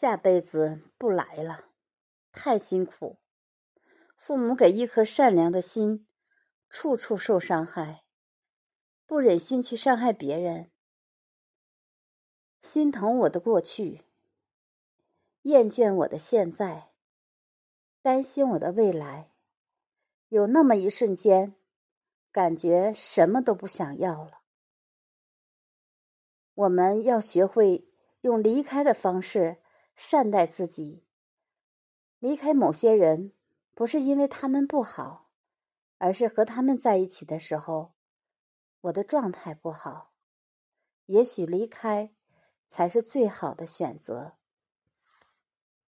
下辈子不来了，太辛苦。父母给一颗善良的心，处处受伤害，不忍心去伤害别人，心疼我的过去，厌倦我的现在，担心我的未来。有那么一瞬间，感觉什么都不想要了。我们要学会用离开的方式。善待自己。离开某些人，不是因为他们不好，而是和他们在一起的时候，我的状态不好。也许离开才是最好的选择。